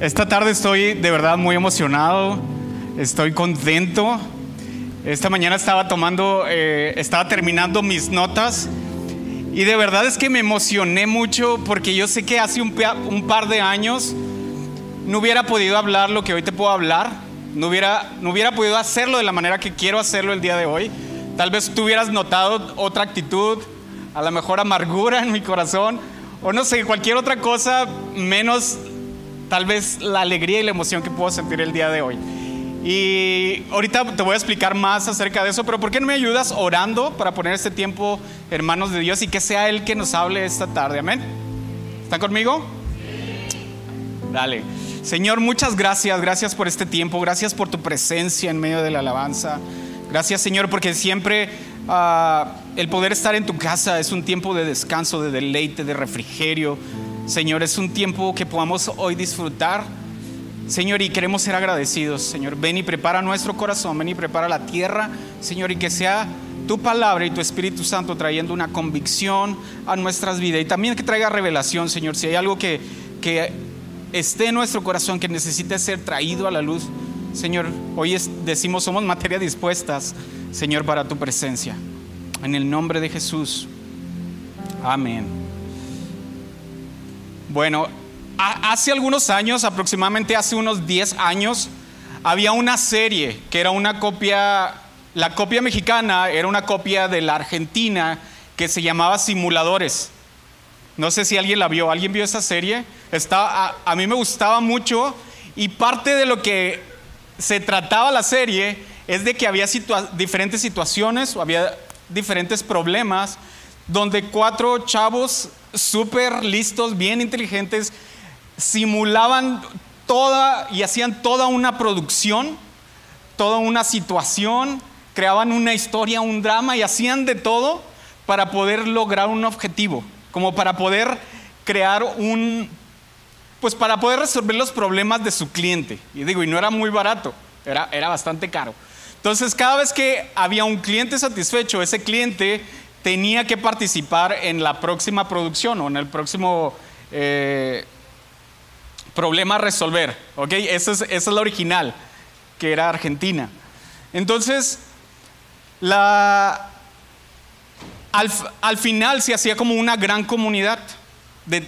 Esta tarde estoy de verdad muy emocionado, estoy contento. Esta mañana estaba tomando, eh, estaba terminando mis notas y de verdad es que me emocioné mucho porque yo sé que hace un, par de años no hubiera podido hablar lo que hoy te puedo hablar, no hubiera, no hubiera podido hacerlo de la manera que quiero hacerlo el día de hoy. Tal vez tú hubieras notado otra actitud, a lo mejor amargura en mi corazón, o no sé, cualquier otra cosa menos tal vez la alegría y la emoción que puedo sentir el día de hoy. Y ahorita te voy a explicar más acerca de eso, pero ¿por qué no me ayudas orando para poner este tiempo en manos de Dios y que sea Él que nos hable esta tarde? Amén. ¿Están conmigo? Dale. Señor, muchas gracias, gracias por este tiempo, gracias por tu presencia en medio de la alabanza. Gracias Señor porque siempre ah, el poder estar en tu casa es un tiempo de descanso, de deleite, de refrigerio. Señor, es un tiempo que podamos hoy disfrutar. Señor, y queremos ser agradecidos. Señor, ven y prepara nuestro corazón, ven y prepara la tierra. Señor, y que sea tu palabra y tu Espíritu Santo trayendo una convicción a nuestras vidas. Y también que traiga revelación, Señor. Si hay algo que, que esté en nuestro corazón que necesite ser traído a la luz, Señor, hoy decimos somos materia dispuestas, Señor, para tu presencia. En el nombre de Jesús. Amén. Bueno, hace algunos años, aproximadamente hace unos 10 años, había una serie que era una copia, la copia mexicana era una copia de la Argentina que se llamaba Simuladores. No sé si alguien la vio, ¿alguien vio esa serie? a, a mí me gustaba mucho y parte de lo que se trataba la serie es de que había diferentes situaciones o había diferentes problemas donde cuatro chavos súper listos, bien inteligentes, simulaban toda y hacían toda una producción, toda una situación, creaban una historia, un drama y hacían de todo para poder lograr un objetivo, como para poder crear un pues para poder resolver los problemas de su cliente. Y digo, y no era muy barato, era, era bastante caro. Entonces, cada vez que había un cliente satisfecho, ese cliente tenía que participar en la próxima producción o en el próximo eh, problema a resolver. ¿ok? Esa es, esa es la original, que era Argentina. Entonces, la, al, al final se hacía como una gran comunidad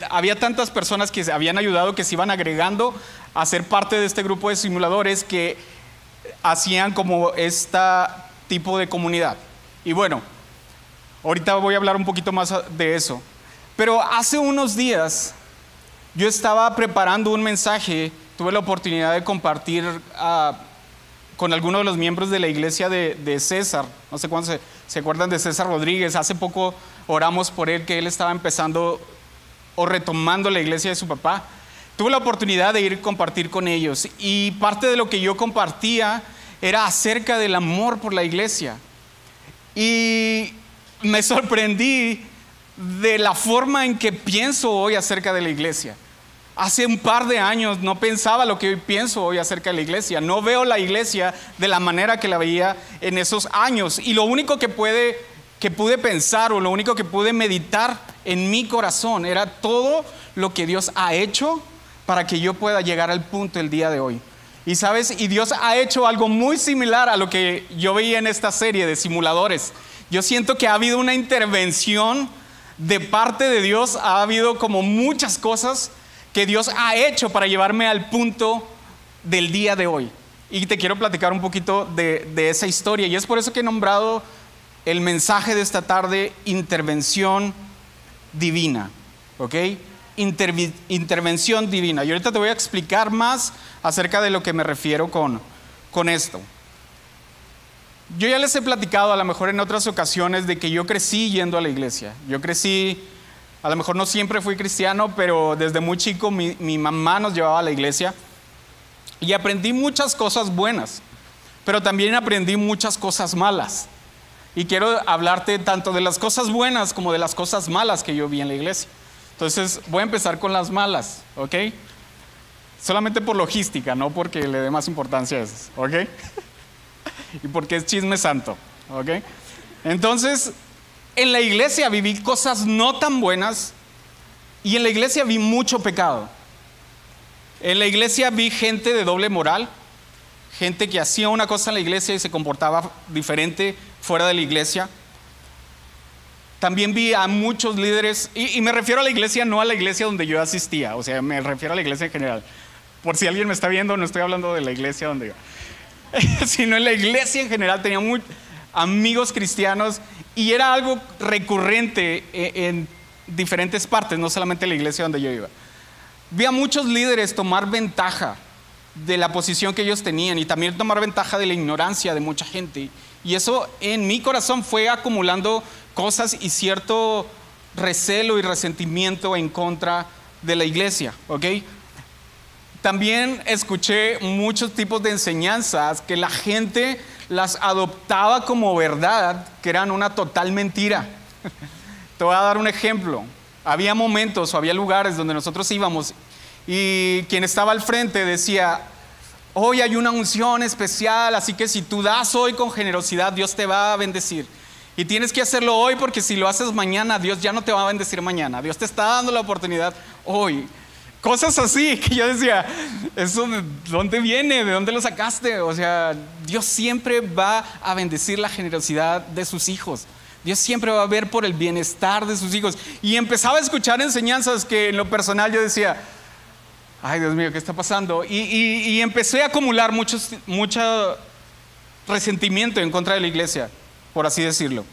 había tantas personas que se habían ayudado que se iban agregando a ser parte de este grupo de simuladores que hacían como este tipo de comunidad. Y bueno, ahorita voy a hablar un poquito más de eso. Pero hace unos días yo estaba preparando un mensaje, tuve la oportunidad de compartir ah, con algunos de los miembros de la iglesia de, César, no sé cuántos se, se acuerdan de César Rodríguez, hace poco oramos por él, que él estaba empezando o retomando la iglesia de su papá, tuve la oportunidad de ir a compartir con ellos y parte de lo que yo compartía era acerca del amor por la iglesia. Y me sorprendí de la forma en que pienso hoy acerca de la iglesia. Hace un par de años no pensaba lo que hoy pienso hoy acerca de la iglesia. No veo la iglesia de la manera que la veía en esos años. Y lo único que puede que pude pensar o lo único que pude meditar en mi corazón era todo lo que Dios ha hecho para que yo pueda llegar al punto el día de hoy. Y sabes, y Dios ha hecho algo muy similar a lo que yo veía en esta serie de simuladores. Yo siento que ha habido una intervención de parte de Dios, ha habido como muchas cosas que Dios ha hecho para llevarme al punto del día de hoy. Y te quiero platicar un poquito de, esa historia. Y es por eso que he nombrado el mensaje de esta tarde, intervención divina. ¿Ok? intervención divina. Y ahorita te voy a explicar más acerca de lo que me refiero con, con esto. Yo ya les he platicado a lo mejor en otras ocasiones de que yo crecí yendo a la iglesia. Yo crecí, a lo mejor no siempre fui cristiano, pero desde muy chico mi, mi mamá nos llevaba a la iglesia y aprendí muchas cosas buenas, pero también aprendí muchas cosas malas. Y quiero hablarte tanto de las cosas buenas como de las cosas malas que yo vi en la iglesia. Entonces, voy a empezar con las malas, ¿ok? Solamente por logística, no porque le dé más importancia a eso, ¿ok? y porque es chisme santo, ¿ok? Entonces, en la iglesia viví cosas no tan buenas y en la iglesia vi mucho pecado. En la iglesia vi gente de doble moral, gente que hacía una cosa en la iglesia y se comportaba diferente fuera de la iglesia. También vi a muchos líderes, y, me refiero a la iglesia, no a la iglesia donde yo asistía, o sea, me refiero a la iglesia en general. Por si alguien me está viendo, no estoy hablando de la iglesia donde yo, sino en la iglesia en general tenía muchos amigos cristianos y era algo recurrente e, en, diferentes partes, no solamente en la iglesia donde yo iba. Vi a muchos líderes tomar ventaja de la posición que ellos tenían y también tomar ventaja de la ignorancia de mucha gente. Y eso en mi corazón fue acumulando cosas y cierto recelo y resentimiento en contra de la iglesia, ¿ok? También escuché muchos tipos de enseñanzas que la gente las adoptaba como verdad, que eran una total mentira. Te voy a dar un ejemplo. Había momentos o había lugares donde nosotros íbamos y quien estaba al frente decía, hoy hay una unción especial, así que si tú das hoy con generosidad, Dios te va a bendecir. Y tienes que hacerlo hoy porque si lo haces mañana, Dios ya no te va a bendecir mañana. Dios te está dando la oportunidad hoy. Cosas así que yo decía, ¿eso de dónde viene? ¿De dónde lo sacaste? O sea, Dios siempre va a bendecir la generosidad de sus hijos. Dios siempre va a ver por el bienestar de sus hijos. Y empezaba a escuchar enseñanzas que en lo personal yo decía, ay Dios mío, ¿qué está pasando? Y, empecé a acumular mucho resentimiento en contra de la iglesia, por así decirlo.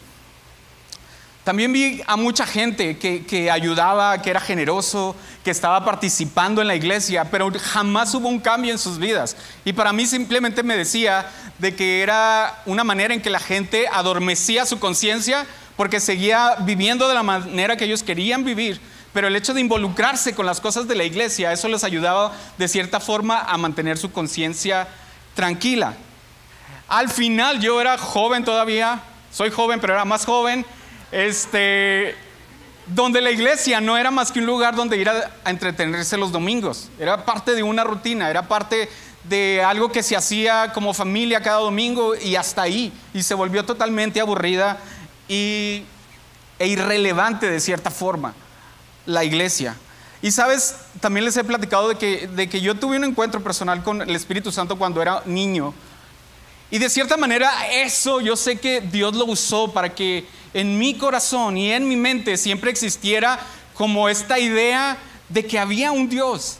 También vi a mucha gente que, ayudaba, que era generoso, que estaba participando en la iglesia, pero jamás hubo un cambio en sus vidas. Y para mí simplemente me decía de que era una manera en que la gente adormecía su conciencia porque seguía viviendo de la manera que ellos querían vivir. Pero el hecho de involucrarse con las cosas de la iglesia, eso les ayudaba de cierta forma a mantener su conciencia tranquila. Al final yo era joven todavía, soy joven, pero era más joven este, donde la iglesia no era más que un lugar donde ir a, entretenerse los domingos, era parte de una rutina, era parte de algo que se hacía como familia cada domingo y hasta ahí, y se volvió totalmente aburrida y, e irrelevante de cierta forma la iglesia. Y sabes, también les he platicado de que, de que yo tuve un encuentro personal con el Espíritu Santo cuando era niño. Y de cierta manera eso yo sé que Dios lo usó para que en mi corazón y en mi mente siempre existiera como esta idea de que había un Dios,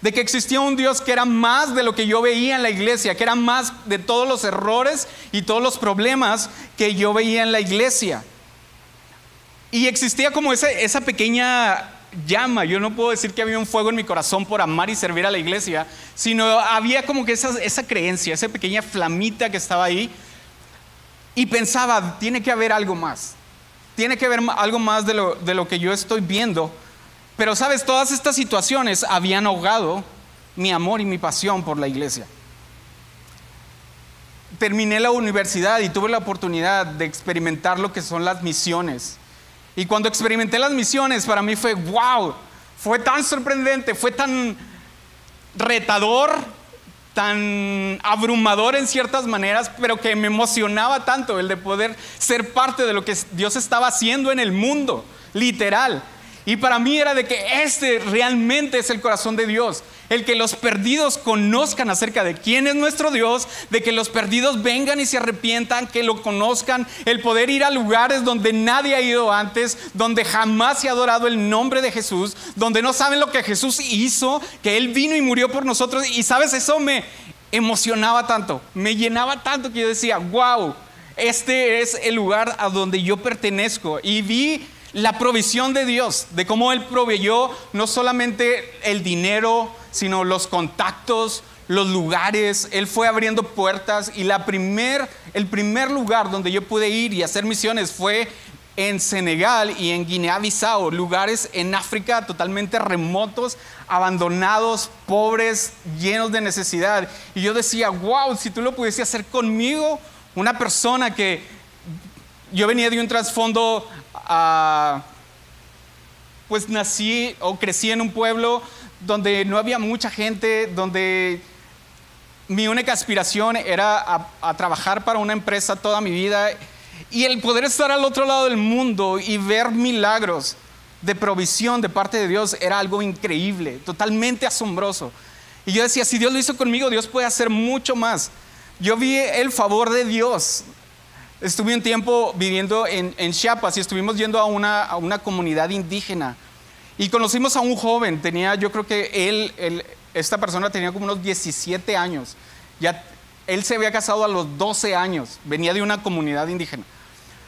de que existía un Dios que era más de lo que yo veía en la iglesia, que era más de todos los errores y todos los problemas que yo veía en la iglesia. Y existía como esa pequeña llama, yo no puedo decir que había un fuego en mi corazón por amar y servir a la iglesia, sino había como que esa, esa creencia, esa pequeña flamita que estaba ahí y pensaba, tiene que haber algo más, tiene que haber algo más de lo, de lo que yo estoy viendo. Pero sabes, todas estas situaciones habían ahogado mi amor y mi pasión por la iglesia. Terminé la universidad y tuve la oportunidad de experimentar lo que son las misiones. Y cuando experimenté las misiones, para mí fue, wow, fue tan sorprendente, fue tan retador, tan abrumador en ciertas maneras, pero que me emocionaba tanto el de poder ser parte de lo que Dios estaba haciendo en el mundo, literal. Y para mí era de que este realmente es el corazón de Dios, el que los perdidos conozcan acerca de quién es nuestro Dios, de que los perdidos vengan y se arrepientan, que lo conozcan, el poder ir a lugares donde nadie ha ido antes, donde jamás se ha adorado el nombre de Jesús, donde no saben lo que Jesús hizo, que Él vino y murió por nosotros. Y sabes, eso me emocionaba tanto, me llenaba tanto que yo decía, wow, este es el lugar a donde yo pertenezco. Y vi la provisión de Dios, de cómo Él proveyó no solamente el dinero, sino los contactos, los lugares. Él fue abriendo puertas y la primer, el primer lugar donde yo pude ir y hacer misiones fue en Senegal y en Guinea-Bissau, lugares en África totalmente remotos, abandonados, pobres, llenos de necesidad. Y yo decía, wow, si tú lo pudiese hacer conmigo, una persona que yo venía de un trasfondo pues nací o crecí en un pueblo donde no había mucha gente, donde mi única aspiración era a, trabajar para una empresa toda mi vida y el poder estar al otro lado del mundo y ver milagros de provisión de parte de Dios era algo increíble, totalmente asombroso. Y yo decía, si Dios lo hizo conmigo, Dios puede hacer mucho más. Yo vi el favor de Dios. Estuve un tiempo viviendo en, Chiapas y estuvimos yendo a una, a una, comunidad indígena. Y conocimos a un joven, tenía, yo creo que él, esta persona tenía como unos 17 años. Ya, él se había casado a los 12 años, venía de una comunidad indígena.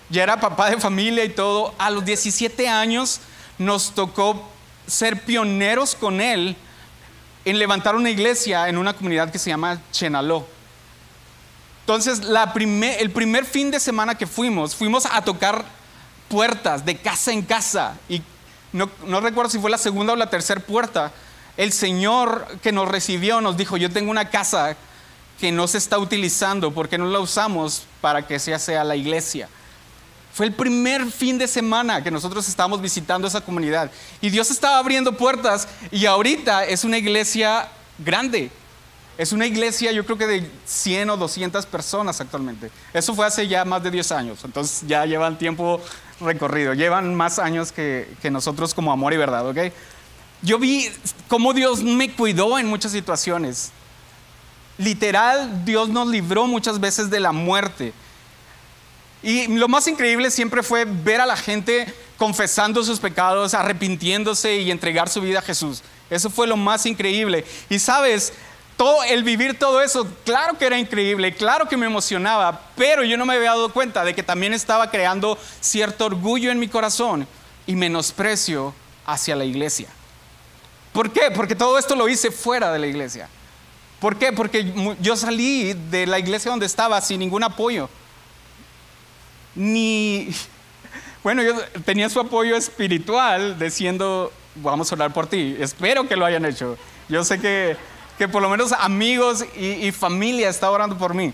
Ya era papá de familia y todo. A los 17 años nos tocó ser pioneros con él en levantar una iglesia en una comunidad que se llama Chenaló. Entonces, el primer fin de semana que fuimos, fuimos a tocar puertas de casa en casa. Y no, recuerdo si fue la segunda o la tercera puerta. El Señor que nos recibió nos dijo, yo tengo una casa que no se está utilizando, porque no la usamos para que sea, sea la iglesia? Fue el primer fin de semana que nosotros estábamos visitando esa comunidad. Y Dios estaba abriendo puertas y ahorita es una iglesia grande. Es una iglesia yo creo que de 100 o 200 personas actualmente. Eso fue hace ya más de 10 años. Entonces ya llevan tiempo recorrido. Llevan más años que, que nosotros como amor y verdad, ¿ok? Yo vi cómo Dios me cuidó en muchas situaciones. Literal, Dios nos libró muchas veces de la muerte. Y lo más increíble siempre fue ver a la gente confesando sus pecados, arrepintiéndose y entregar su vida a Jesús. Eso fue lo más increíble. Y sabes, todo el vivir todo eso, claro que era increíble, claro que me emocionaba, pero yo no me había dado cuenta de que también estaba creando cierto orgullo en mi corazón y menosprecio hacia la iglesia. ¿Por qué? Porque todo esto lo hice fuera de la iglesia. ¿Por qué? Porque yo salí de la iglesia donde estaba sin ningún apoyo ni, bueno, yo tenía su apoyo espiritual diciendo, vamos a orar por ti. Espero que lo hayan hecho. Yo sé que, que por lo menos amigos y, familia está orando por mí.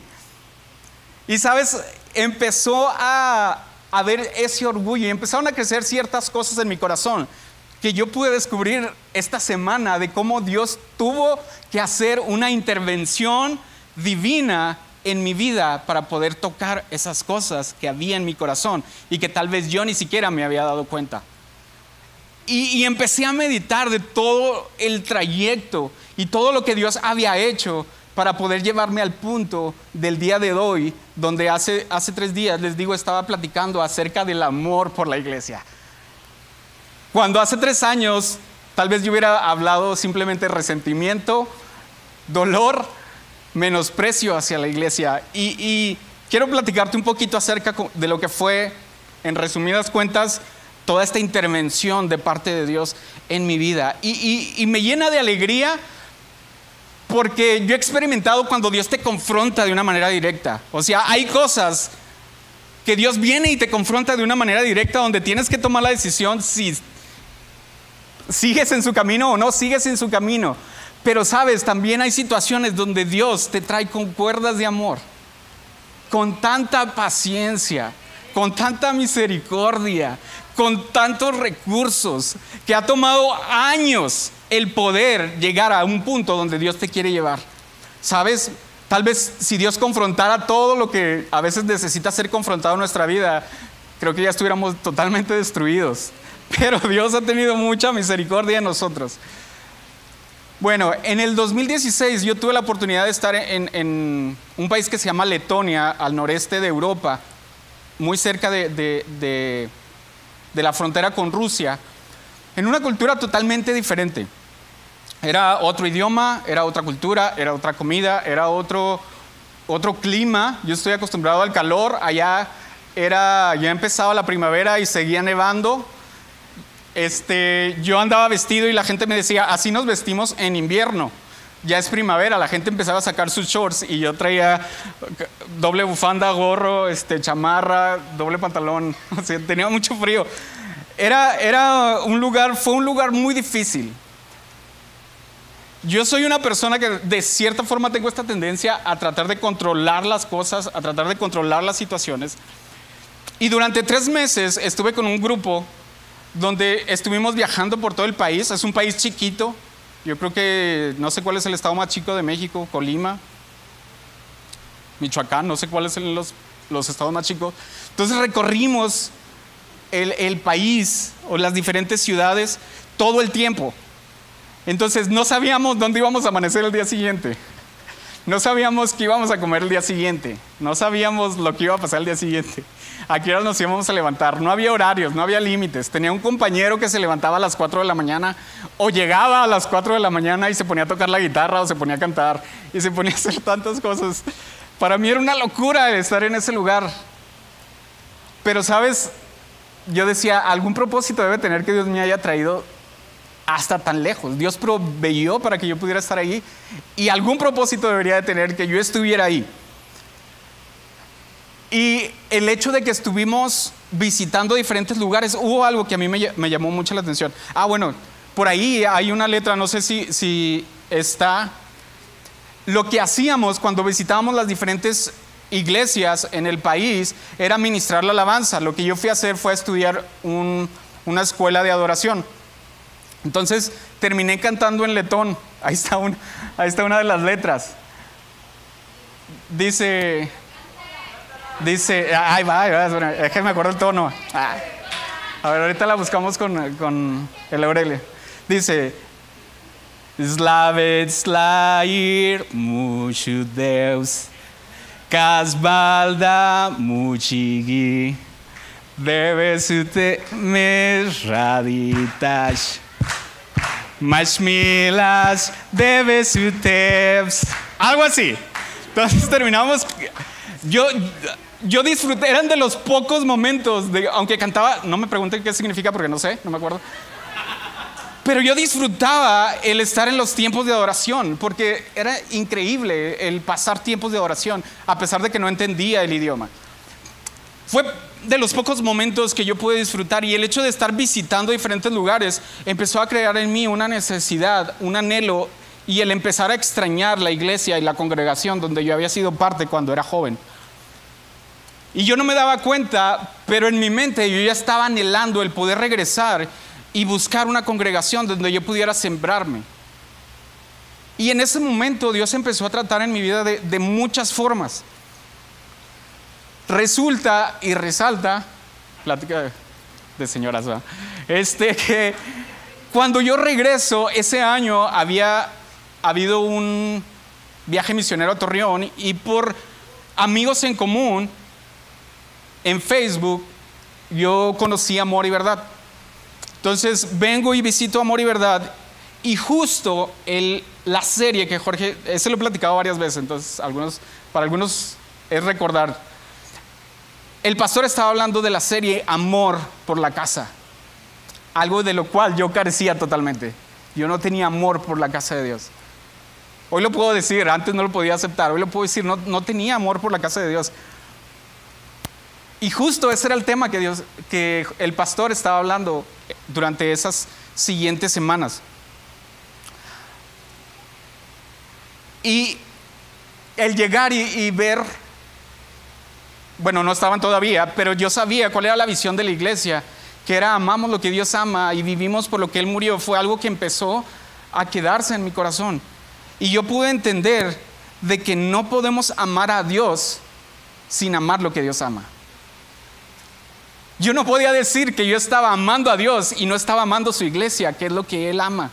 Y sabes, empezó a, a ver ese orgullo y empezaron a crecer ciertas cosas en mi corazón que yo pude descubrir esta semana de cómo Dios tuvo que hacer una intervención divina en mi vida para poder tocar esas cosas que había en mi corazón y que tal vez yo ni siquiera me había dado cuenta. Y, empecé a meditar de todo el trayecto y todo lo que Dios había hecho para poder llevarme al punto del día de hoy, donde hace, hace tres días, les digo, estaba platicando acerca del amor por la iglesia. Cuando hace tres años, tal vez yo hubiera hablado simplemente resentimiento, dolor, menosprecio hacia la iglesia. Y, quiero platicarte un poquito acerca de lo que fue, en resumidas cuentas, toda esta intervención de parte de Dios en mi vida. Y, me llena de alegría porque yo he experimentado cuando Dios te confronta de una manera directa. O sea, hay cosas que Dios viene y te confronta de una manera directa donde tienes que tomar la decisión si sigues en su camino o no sigues en su camino. Pero sabes, también hay situaciones donde Dios te trae con cuerdas de amor, con tanta paciencia, con tanta misericordia, con tantos recursos, que ha tomado años el poder llegar a un punto donde Dios te quiere llevar. ¿Sabes? Tal vez si Dios confrontara todo lo que a veces necesita ser confrontado en nuestra vida, creo que ya estuviéramos totalmente destruidos. Pero Dios ha tenido mucha misericordia en nosotros. Bueno, en el 2016 yo tuve la oportunidad de estar en, un país que se llama Letonia, al noreste de Europa, muy cerca de, la frontera con Rusia, en una cultura totalmente diferente. Era otro idioma, era otra cultura, era otra comida, era otro, otro clima. Yo estoy acostumbrado al calor, allá era, ya empezaba la primavera y seguía nevando este, yo andaba vestido y la gente me decía, así nos vestimos en invierno. Ya es primavera, la gente empezaba a sacar sus shorts y yo traía doble bufanda, gorro, este, chamarra, doble pantalón. O sea, tenía mucho frío. Era, era un lugar, fue un lugar muy difícil. Yo soy una persona que de cierta forma tengo esta tendencia a tratar de controlar las cosas, a tratar de controlar las situaciones. Y durante tres meses estuve con un grupo donde estuvimos viajando por todo el país. Es un país chiquito. Yo creo que no sé cuál es el estado más chico de México, Colima, Michoacán, no sé cuáles son los, los estados más chicos. Entonces recorrimos el, el país o las diferentes ciudades todo el tiempo. Entonces no sabíamos dónde íbamos a amanecer el día siguiente. No sabíamos qué íbamos a comer el día siguiente. No sabíamos lo que iba a pasar el día siguiente. A qué hora nos íbamos a levantar. No había horarios, no había límites. Tenía un compañero que se levantaba a las 4 de la mañana o llegaba a las 4 de la mañana y se ponía a tocar la guitarra o se ponía a cantar y se ponía a hacer tantas cosas. Para mí era una locura estar en ese lugar. Pero sabes, yo decía, algún propósito debe tener que Dios me haya traído hasta tan lejos. Dios proveyó para que yo pudiera estar ahí y algún propósito debería de tener que yo estuviera ahí. Y el hecho de que estuvimos visitando diferentes lugares, hubo algo que a mí me, llamó mucho la atención. Ah, bueno, por ahí hay una letra, no sé si, si está. Lo que hacíamos cuando visitábamos las diferentes iglesias en el país era ministrar la alabanza. Lo que yo fui a hacer fue estudiar una escuela de adoración. Entonces terminé cantando en letón. Ahí está, ahí está una de las letras. Dice, dice, ay va, es que me acuerdo el tono. Ah. A ver, ahorita la buscamos con, con el Aurelio. Dice, Slavec slair mucho Deus, Casbalda muchigi, debes usted me raditas. Mashmilas, debes ustedes. Algo así. Entonces terminamos. Yo, yo disfruté, eran de los pocos momentos, de, aunque cantaba, no me pregunten qué significa porque no sé, no me acuerdo. Pero yo disfrutaba el estar en los tiempos de adoración, porque era increíble el pasar tiempos de adoración, a pesar de que no entendía el idioma. Fue de los pocos momentos que yo pude disfrutar y el hecho de estar visitando diferentes lugares empezó a crear en mí una necesidad, un anhelo y el empezar a extrañar la iglesia y la congregación donde yo había sido parte cuando era joven. Y yo no me daba cuenta, pero en mi mente yo ya estaba anhelando el poder regresar y buscar una congregación donde yo pudiera sembrarme. Y en ese momento Dios empezó a tratar en mi vida de, de muchas formas. Resulta y resalta, plática de señoras, este, que cuando yo regreso, ese año había habido un viaje misionero a Torreón y por amigos en común, en Facebook, yo conocí Amor y Verdad. Entonces vengo y visito Amor y Verdad y justo el, la serie que Jorge, ese lo he platicado varias veces, entonces algunos, para algunos es recordar, el pastor estaba hablando de la serie Amor por la casa, algo de lo cual yo carecía totalmente. Yo no tenía amor por la casa de Dios. Hoy lo puedo decir, antes no lo podía aceptar, hoy lo puedo decir, no, no tenía amor por la casa de Dios. Y justo ese era el tema que, Dios, que el pastor estaba hablando durante esas siguientes semanas. Y el llegar y ver bueno, no estaban todavía, pero yo sabía cuál era la visión de la iglesia, que era amamos lo que Dios ama y vivimos por lo que Él murió. Fue algo que empezó a quedarse en mi corazón. Y yo pude entender de que no podemos amar a Dios sin amar lo que Dios ama. Yo no podía decir que yo estaba amando a Dios y no estaba amando su iglesia, que es lo que Él ama.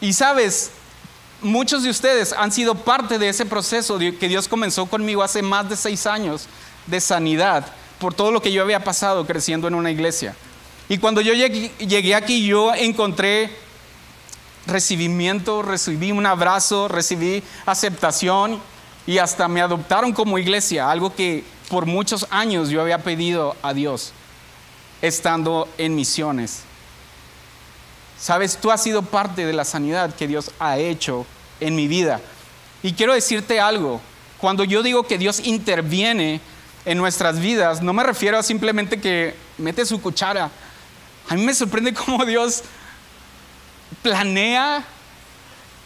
Y sabes, muchos de ustedes han sido parte de ese proceso que Dios comenzó conmigo hace más de seis años de sanidad por todo lo que yo había pasado creciendo en una iglesia. Y cuando yo llegué, aquí, yo encontré recibimiento, recibí un abrazo, recibí aceptación y hasta me adoptaron como iglesia, algo que por muchos años yo había pedido a Dios estando en misiones. Sabes, tú has sido parte de la sanidad que Dios ha hecho en mi vida. Y quiero decirte algo, cuando yo digo que Dios interviene en nuestras vidas, no me refiero a simplemente que mete su cuchara. A mí me sorprende cómo Dios planea,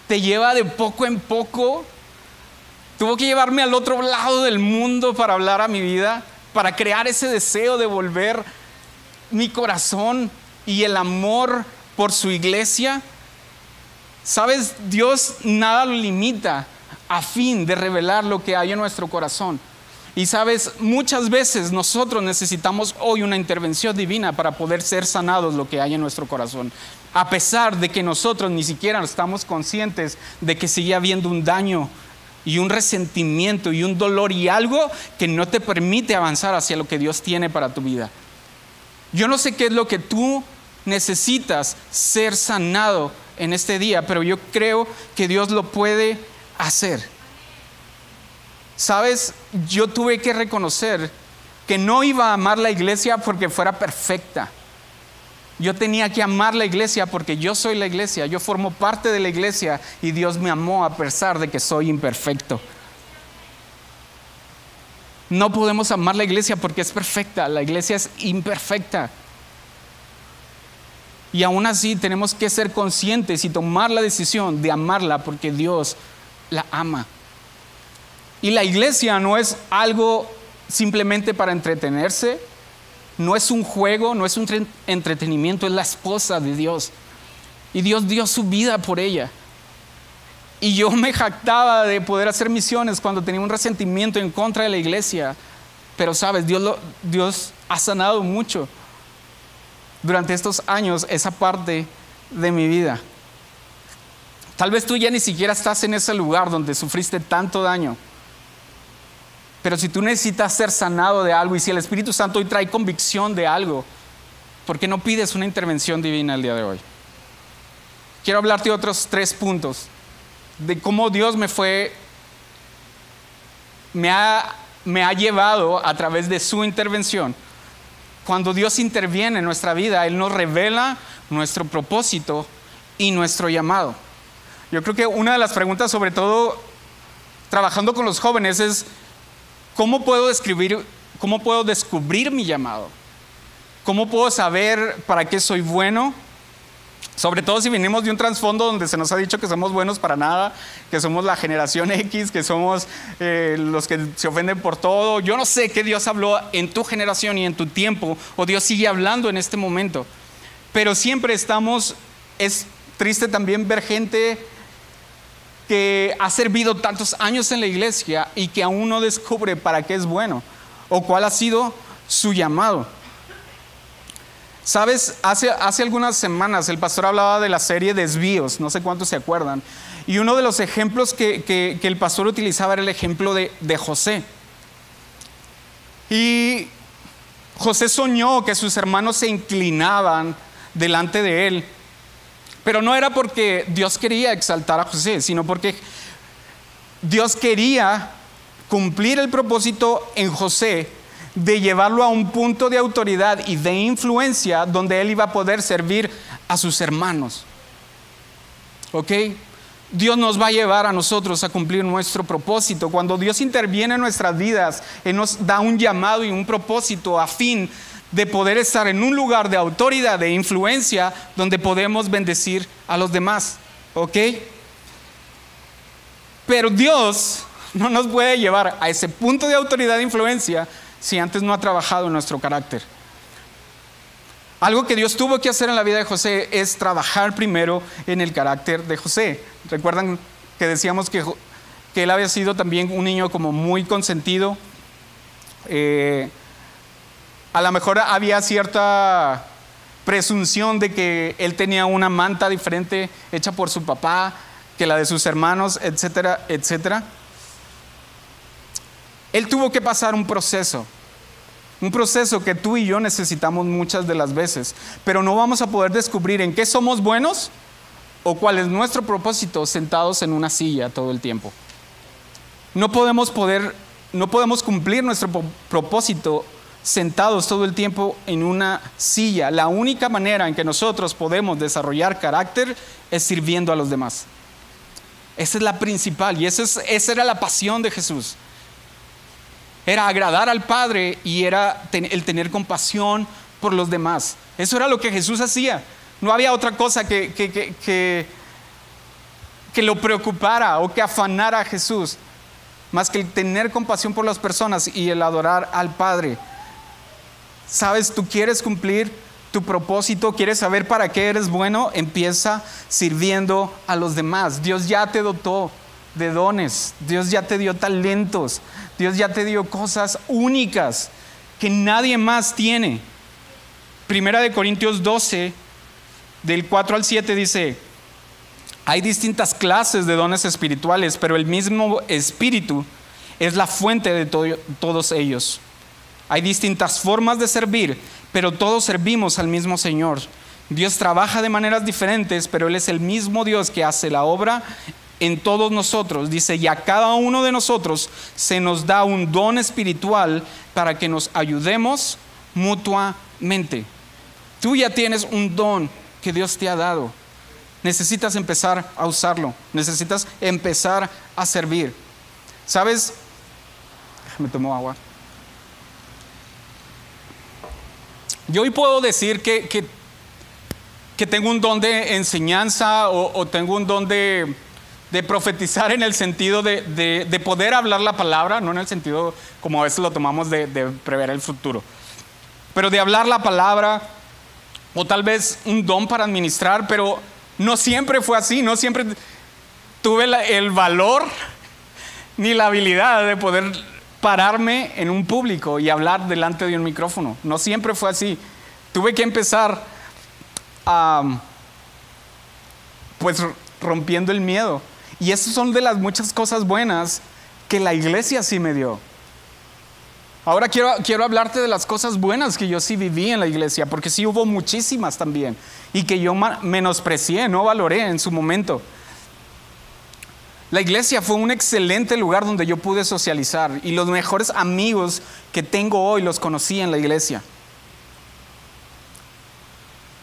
te lleva de poco en poco. Tuvo que llevarme al otro lado del mundo para hablar a mi vida, para crear ese deseo de volver mi corazón y el amor por su iglesia. Sabes, Dios nada lo limita a fin de revelar lo que hay en nuestro corazón. Y sabes, muchas veces nosotros necesitamos hoy una intervención divina para poder ser sanados lo que hay en nuestro corazón. A pesar de que nosotros ni siquiera estamos conscientes de que sigue habiendo un daño y un resentimiento y un dolor y algo que no te permite avanzar hacia lo que Dios tiene para tu vida. Yo no sé qué es lo que tú necesitas ser sanado en este día, pero yo creo que Dios lo puede hacer. Sabes, yo tuve que reconocer que no iba a amar la iglesia porque fuera perfecta. Yo tenía que amar la iglesia porque yo soy la iglesia, yo formo parte de la iglesia y Dios me amó a pesar de que soy imperfecto. No podemos amar la iglesia porque es perfecta, la iglesia es imperfecta. Y aún así tenemos que ser conscientes y tomar la decisión de amarla porque Dios la ama. Y la iglesia no es algo simplemente para entretenerse, no es un juego, no es un entretenimiento, es la esposa de Dios. Y Dios dio su vida por ella. Y yo me jactaba de poder hacer misiones cuando tenía un resentimiento en contra de la iglesia. Pero sabes, Dios, Dios ha sanado mucho durante estos años esa parte de mi vida. Tal vez tú ya ni siquiera estás en ese lugar donde sufriste tanto daño. Pero si tú necesitas ser sanado de algo y si el Espíritu Santo hoy trae convicción de algo, ¿por qué no pides una intervención divina el día de hoy? Quiero hablarte de otros tres puntos, de cómo Dios me fue, me ha, me ha llevado a través de su intervención cuando Dios interviene en nuestra vida, Él nos revela nuestro propósito y nuestro llamado. Yo creo que una de las preguntas, sobre todo trabajando con los jóvenes, es ¿cómo puedo describir, cómo puedo descubrir mi llamado? ¿Cómo puedo saber para qué soy bueno? Sobre todo si venimos de un trasfondo donde se nos ha dicho que somos buenos para nada, que somos la generación X, que somos eh, los que se ofenden por todo. Yo no sé qué Dios habló en tu generación y en tu tiempo, o Dios sigue hablando en este momento. Pero siempre estamos, es triste también ver gente que ha servido tantos años en la iglesia y que aún no descubre para qué es bueno o cuál ha sido su llamado. Sabes, hace, hace algunas semanas el pastor hablaba de la serie Desvíos, no sé cuántos se acuerdan, y uno de los ejemplos que, el pastor utilizaba era el ejemplo de, de José. Y José soñó que sus hermanos se inclinaban delante de él, pero no era porque Dios quería exaltar a José, sino porque Dios quería cumplir el propósito en José de llevarlo a un punto de autoridad y de influencia donde él iba a poder servir a sus hermanos. ¿Ok? Dios nos va a llevar a nosotros a cumplir nuestro propósito. Cuando Dios interviene en nuestras vidas, Él nos da un llamado y un propósito a fin de poder estar en un lugar de autoridad, de influencia, donde podemos bendecir a los demás. ¿Ok? Pero Dios no nos puede llevar a ese punto de autoridad e influencia si antes no ha trabajado en nuestro carácter. Algo que Dios tuvo que hacer en la vida de José es trabajar primero en el carácter de José. Recuerdan que decíamos que, él había sido también un niño como muy consentido. Eh, a lo mejor había cierta presunción de que él tenía una manta diferente hecha por su papá que la de sus hermanos, etcétera, etcétera. Él tuvo que pasar un proceso, un proceso que tú y yo necesitamos muchas de las veces, pero no vamos a poder descubrir en qué somos buenos o cuál es nuestro propósito sentados en una silla todo el tiempo. No podemos poder, no podemos cumplir nuestro propósito sentados todo el tiempo en una silla. La única manera en que nosotros podemos desarrollar carácter es sirviendo a los demás. Esa es la principal y esa, esa era la pasión de Jesús. Era agradar al Padre y era el tener compasión por los demás. Eso era lo que Jesús hacía. No había otra cosa que, que, que, lo preocupara o que afanara a Jesús, más que el tener compasión por las personas y el adorar al Padre. Sabes, tú quieres cumplir tu propósito, quieres saber para qué eres bueno, empieza sirviendo a los demás. Dios ya te dotó de dones. Dios ya te dio talentos. Dios ya te dio cosas únicas que nadie más tiene. Primera de Corintios 12, del 4 al 7 dice, hay distintas clases de dones espirituales, pero el mismo espíritu es la fuente de todos ellos. Hay distintas formas de servir, pero todos servimos al mismo Señor. Dios trabaja de maneras diferentes, pero Él es el mismo Dios que hace la obra en todos nosotros. Dice, y a cada uno de nosotros se nos da un don espiritual para que nos ayudemos mutuamente. Tú ya tienes un don que Dios te ha dado. Necesitas empezar a usarlo. Necesitas empezar a servir. ¿Sabes? Me tomo agua. Yo hoy puedo decir que, que, tengo un don de enseñanza o, tengo un don de, profetizar en el sentido de, poder hablar la palabra, no en el sentido como a veces lo tomamos de, prever el futuro, pero de hablar la palabra o tal vez un don para administrar, pero no siempre fue así, no siempre tuve el valor ni la habilidad de poder pararme en un público y hablar delante de un micrófono. No siempre fue así. Tuve que empezar a, pues rompiendo el miedo. Y esas son de las muchas cosas buenas que la iglesia sí me dio. Ahora quiero, quiero hablarte de las cosas buenas que yo sí viví en la iglesia, porque sí hubo muchísimas también, y que yo menosprecié, no valoré en su momento. La iglesia fue un excelente lugar donde yo pude socializar y los mejores amigos que tengo hoy los conocí en la iglesia.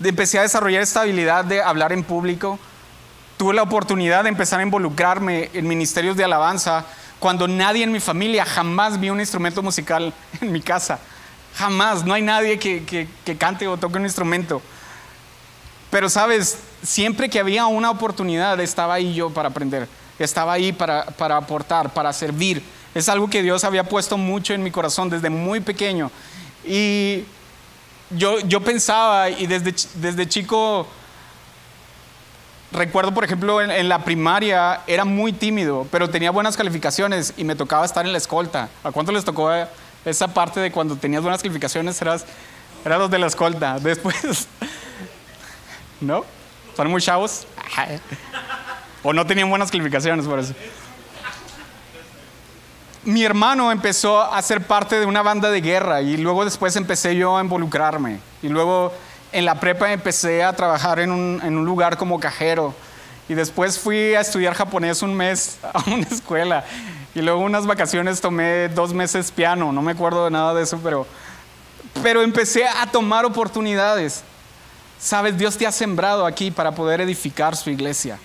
Empecé a desarrollar esta habilidad de hablar en público. Tuve la oportunidad de empezar a involucrarme en ministerios de alabanza cuando nadie en mi familia jamás vio un instrumento musical en mi casa. Jamás, no hay nadie que, que cante o toque un instrumento. Pero sabes, siempre que había una oportunidad estaba ahí yo para aprender estaba ahí para, aportar, para servir. Es algo que Dios había puesto mucho en mi corazón desde muy pequeño. Y yo, yo pensaba, y desde, desde chico, recuerdo, por ejemplo, en, la primaria era muy tímido, pero tenía buenas calificaciones y me tocaba estar en la escolta. ¿A cuánto les tocó esa parte de cuando tenías buenas calificaciones? Eras, eras los de la escolta. Después, ¿no? ¿Son muy chavos? O no tenían buenas calificaciones por eso. Mi hermano empezó a ser parte de una banda de guerra y luego después empecé yo a involucrarme. Y luego en la prepa empecé a trabajar en un, lugar como cajero. Y después fui a estudiar japonés un mes a una escuela. Y luego unas vacaciones tomé dos meses piano. No me acuerdo de nada de eso, pero, pero empecé a tomar oportunidades. Sabes, Dios te ha sembrado aquí para poder edificar su iglesia.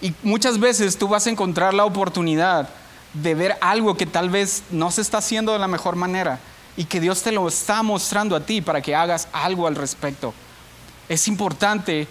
Y muchas veces tú vas a encontrar la oportunidad de ver algo que tal vez no se está haciendo de la mejor manera y que Dios te lo está mostrando a ti para que hagas algo al respecto. Es importante,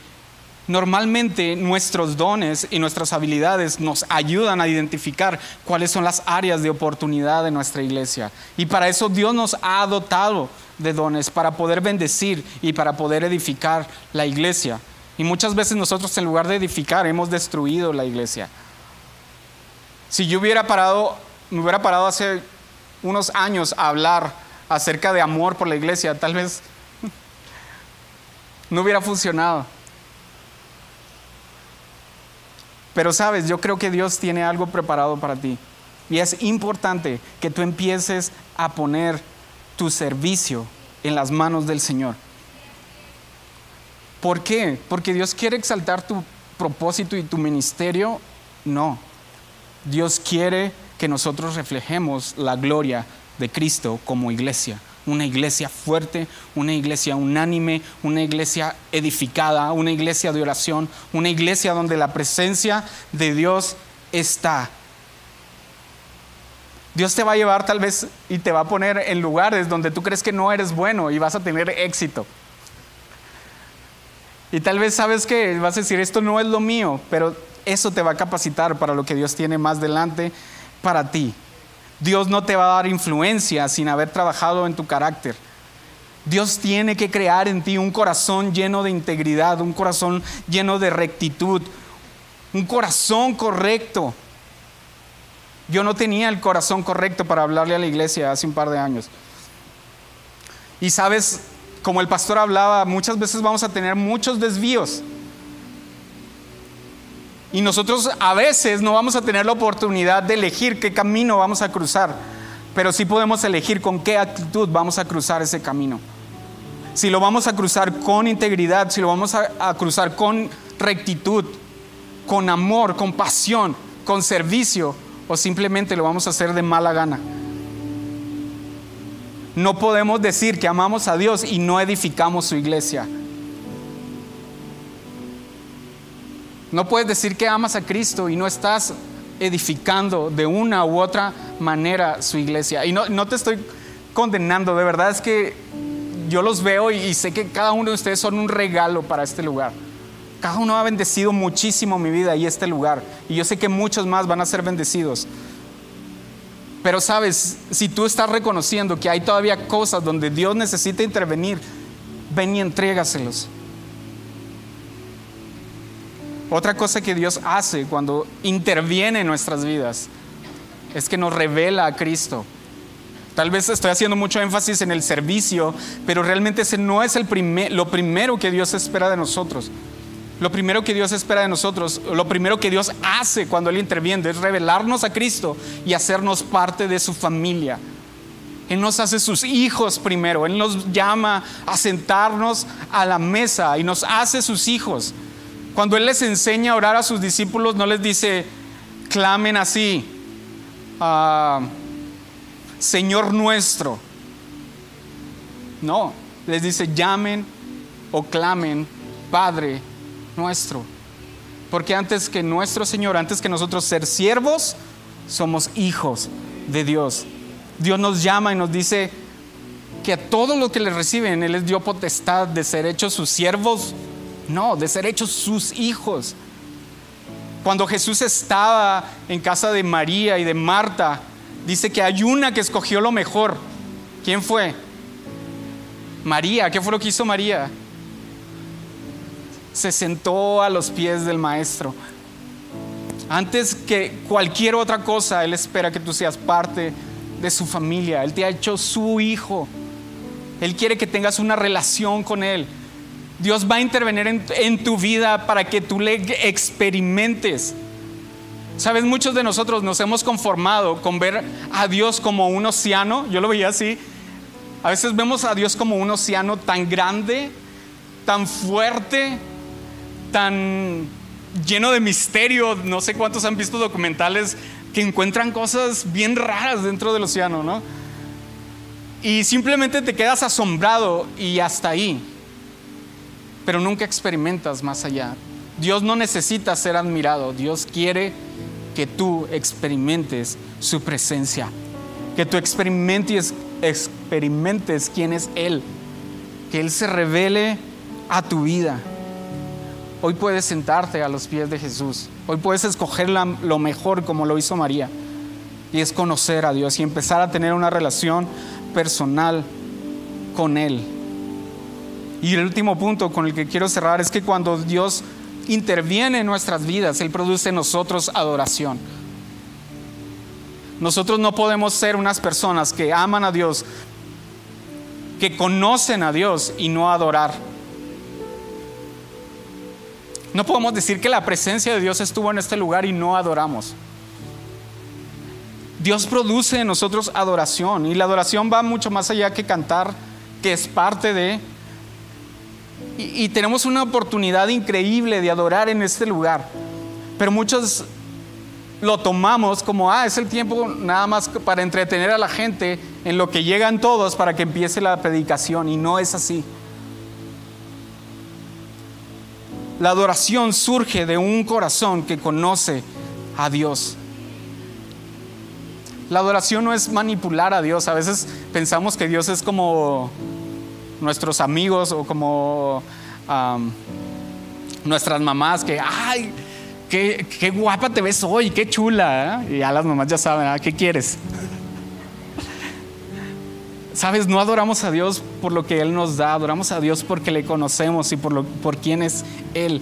normalmente nuestros dones y nuestras habilidades nos ayudan a identificar cuáles son las áreas de oportunidad de nuestra iglesia. Y para eso Dios nos ha dotado de dones, para poder bendecir y para poder edificar la iglesia. Y muchas veces nosotros en lugar de edificar hemos destruido la iglesia. Si yo hubiera parado, me hubiera parado hace unos años a hablar acerca de amor por la iglesia, tal vez no hubiera funcionado. Pero sabes, yo creo que Dios tiene algo preparado para ti. Y es importante que tú empieces a poner tu servicio en las manos del Señor. ¿Por qué? Porque Dios quiere exaltar tu propósito y tu ministerio. No. Dios quiere que nosotros reflejemos la gloria de Cristo como iglesia. Una iglesia fuerte, una iglesia unánime, una iglesia edificada, una iglesia de oración, una iglesia donde la presencia de Dios está. Dios te va a llevar tal vez y te va a poner en lugares donde tú crees que no eres bueno y vas a tener éxito. Y tal vez sabes que vas a decir, esto no es lo mío, pero eso te va a capacitar para lo que Dios tiene más delante para ti. Dios no te va a dar influencia sin haber trabajado en tu carácter. Dios tiene que crear en ti un corazón lleno de integridad, un corazón lleno de rectitud, un corazón correcto. Yo no tenía el corazón correcto para hablarle a la iglesia hace un par de años. Y sabes, como el pastor hablaba, muchas veces vamos a tener muchos desvíos. Y nosotros a veces no vamos a tener la oportunidad de elegir qué camino vamos a cruzar, pero sí podemos elegir con qué actitud vamos a cruzar ese camino. Si lo vamos a cruzar con integridad, si lo vamos a, cruzar con rectitud, con amor, con pasión, con servicio, o simplemente lo vamos a hacer de mala gana. No podemos decir que amamos a Dios y no edificamos su iglesia. No puedes decir que amas a Cristo y no estás edificando de una u otra manera su iglesia. Y no, no te estoy condenando, de verdad es que yo los veo y, sé que cada uno de ustedes son un regalo para este lugar. Cada uno ha bendecido muchísimo mi vida y este lugar. Y yo sé que muchos más van a ser bendecidos. Pero sabes, si tú estás reconociendo que hay todavía cosas donde Dios necesita intervenir, ven y entrégaselos. Otra cosa que Dios hace cuando interviene en nuestras vidas es que nos revela a Cristo. Tal vez estoy haciendo mucho énfasis en el servicio, pero realmente ese no es lo primero que Dios espera de nosotros. Lo primero que Dios espera de nosotros, lo primero que Dios hace cuando Él interviene es revelarnos a Cristo y hacernos parte de su familia. Él nos hace sus hijos primero, Él nos llama a sentarnos a la mesa y nos hace sus hijos. Cuando Él les enseña a orar a sus discípulos, no les dice, clamen así, ah, Señor nuestro. No, les dice, llamen o clamen, Padre nuestro. Porque antes que nuestro Señor, antes que nosotros ser siervos, somos hijos de Dios. Dios nos llama y nos dice que a todos los que le reciben, Él les dio potestad de ser hechos sus siervos no, de ser hechos sus hijos. Cuando Jesús estaba en casa de María y de Marta, dice que hay una que escogió lo mejor. ¿Quién fue? María. ¿Qué fue lo que hizo María? Se sentó a los pies del Maestro. Antes que cualquier otra cosa, Él espera que tú seas parte de su familia. Él te ha hecho su hijo. Él quiere que tengas una relación con Él. Dios va a intervenir en, tu vida para que tú le experimentes. Sabes, muchos de nosotros nos hemos conformado con ver a Dios como un océano. Yo lo veía así. A veces vemos a Dios como un océano tan grande, tan fuerte, tan lleno de misterio. No sé cuántos han visto documentales que encuentran cosas bien raras dentro del océano, ¿no? Y simplemente te quedas asombrado y hasta ahí pero nunca experimentas más allá. Dios no necesita ser admirado, Dios quiere que tú experimentes su presencia, que tú experimentes, experimentes quién es Él, que Él se revele a tu vida. Hoy puedes sentarte a los pies de Jesús, hoy puedes escoger lo mejor como lo hizo María, y es conocer a Dios y empezar a tener una relación personal con Él. Y el último punto con el que quiero cerrar es que cuando Dios interviene en nuestras vidas, Él produce en nosotros adoración. Nosotros no podemos ser unas personas que aman a Dios, que conocen a Dios y no adorar. No podemos decir que la presencia de Dios estuvo en este lugar y no adoramos. Dios produce en nosotros adoración y la adoración va mucho más allá que cantar, que es parte de, y, tenemos una oportunidad increíble de adorar en este lugar. Pero muchos lo tomamos como, ah, es el tiempo nada más para entretener a la gente en lo que llegan todos para que empiece la predicación. Y no es así. La adoración surge de un corazón que conoce a Dios. La adoración no es manipular a Dios. A veces pensamos que Dios es como nuestros amigos o como nuestras mamás que, ay, qué, guapa te ves hoy, qué chula. ¿eh? Y ya las mamás ya saben, ¿ah? ¿qué quieres? Sabes, no adoramos a Dios por lo que Él nos da, adoramos a Dios porque le conocemos y por, lo, por quién es Él.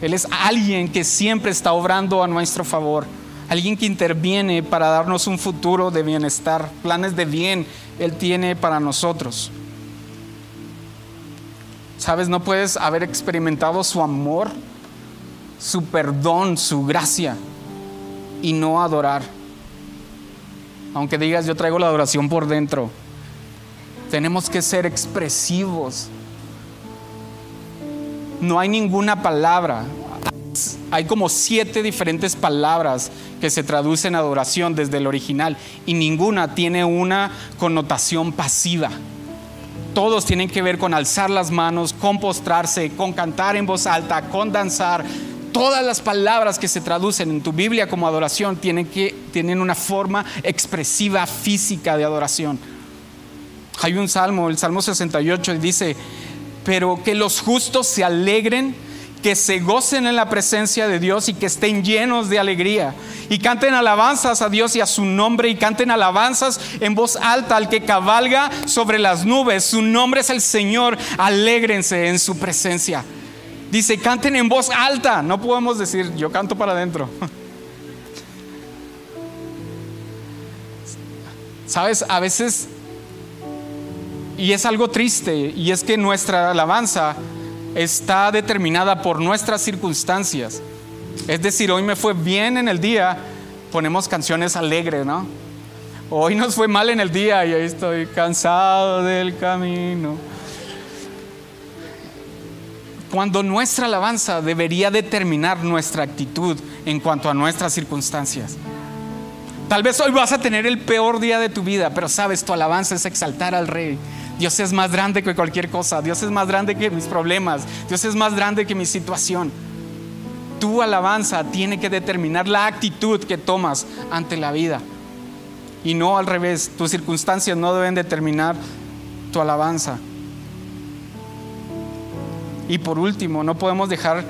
Él es alguien que siempre está obrando a nuestro favor. Alguien que interviene para darnos un futuro de bienestar, planes de bien Él tiene para nosotros. Sabes, no puedes haber experimentado su amor, su perdón, su gracia y no adorar. Aunque digas, yo traigo la adoración por dentro. Tenemos que ser expresivos. No hay ninguna palabra. Hay como siete diferentes palabras que se traducen adoración desde el original y ninguna tiene una connotación pasiva. Todos tienen que ver con alzar las manos, con postrarse, con cantar en voz alta, con danzar. Todas las palabras que se traducen en tu Biblia como adoración tienen, que, tienen una forma expresiva física de adoración. Hay un salmo, el Salmo 68, y dice, pero que los justos se alegren que se gocen en la presencia de Dios y que estén llenos de alegría. Y canten alabanzas a Dios y a su nombre y canten alabanzas en voz alta al que cabalga sobre las nubes. Su nombre es el Señor. Alégrense en su presencia. Dice, canten en voz alta. No podemos decir, yo canto para adentro. Sabes, a veces, y es algo triste, y es que nuestra alabanza está determinada por nuestras circunstancias. Es decir, hoy me fue bien en el día, ponemos canciones alegres, ¿no? Hoy nos fue mal en el día y ahí estoy cansado del camino. Cuando nuestra alabanza debería determinar nuestra actitud en cuanto a nuestras circunstancias. Tal vez hoy vas a tener el peor día de tu vida, pero sabes, tu alabanza es exaltar al rey Dios es más grande que cualquier cosa. Dios es más grande que mis problemas. Dios es más grande que mi situación. Tu alabanza tiene que determinar la actitud que tomas ante la vida. Y no al revés. Tus circunstancias no deben determinar tu alabanza. Y por último, no podemos dejar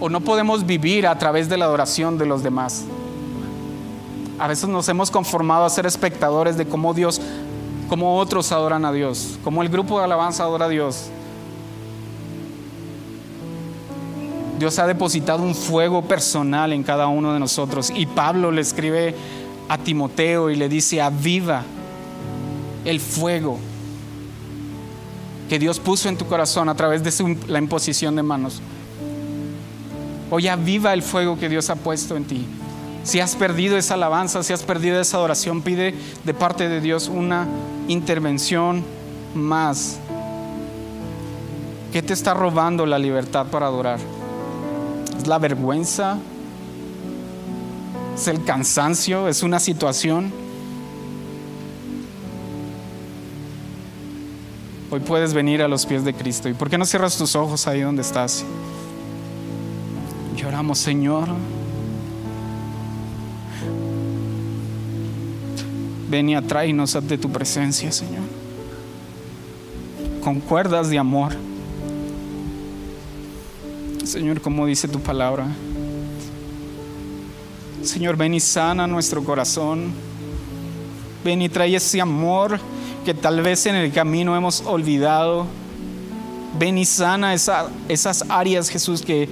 o no podemos vivir a través de la adoración de los demás. A veces nos hemos conformado a ser espectadores de cómo Dios como otros adoran a Dios, como el grupo de alabanza adora a Dios. Dios ha depositado un fuego personal en cada uno de nosotros. Y Pablo le escribe a Timoteo y le dice, aviva el fuego que Dios puso en tu corazón a través de la imposición de manos. Hoy aviva el fuego que Dios ha puesto en ti. Si has perdido esa alabanza, si has perdido esa adoración, pide de parte de Dios una intervención más. ¿Qué te está robando la libertad para adorar? ¿Es la vergüenza? ¿Es el cansancio? ¿Es una situación? Hoy puedes venir a los pies de Cristo. ¿Y por qué no cierras tus ojos ahí donde estás? Lloramos, Señor. Ven y atráenos de tu presencia, Señor. Con cuerdas de amor. Señor, como dice tu palabra. Señor, ven y sana nuestro corazón. Ven y trae ese amor que tal vez en el camino hemos olvidado. Ven y sana esas áreas, Jesús, que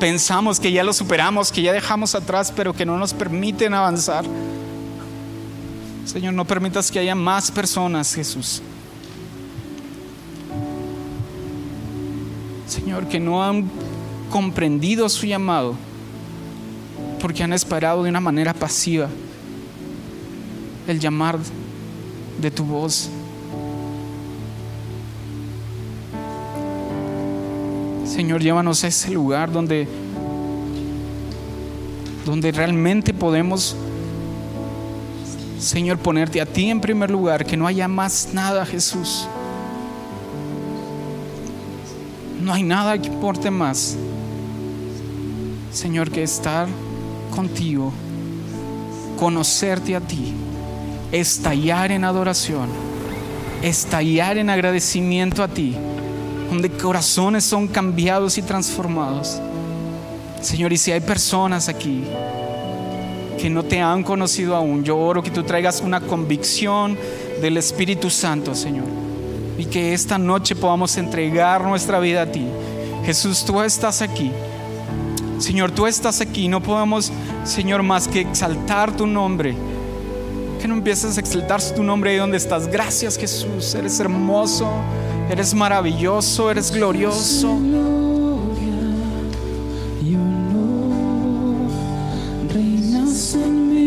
pensamos que ya lo superamos, que ya dejamos atrás, pero que no nos permiten avanzar. Señor, no permitas que haya más personas, Jesús. Señor, que no han comprendido su llamado porque han esperado de una manera pasiva el llamar de tu voz. Señor, llévanos a ese lugar donde, donde realmente podemos Señor, ponerte a ti en primer lugar, que no haya más nada, Jesús. No hay nada que importe más, Señor, que estar contigo, conocerte a ti, estallar en adoración, estallar en agradecimiento a ti, donde corazones son cambiados y transformados. Señor, y si hay personas aquí, que no te han conocido aún, yo oro que tú traigas una convicción del Espíritu Santo, Señor. Y que esta noche podamos entregar nuestra vida a ti. Jesús, tú estás aquí. Señor, tú estás aquí. No podemos, Señor, más que exaltar tu nombre. Que no empieces a exaltar tu nombre ahí donde estás. Gracias, Jesús. Eres hermoso, eres maravilloso, eres glorioso.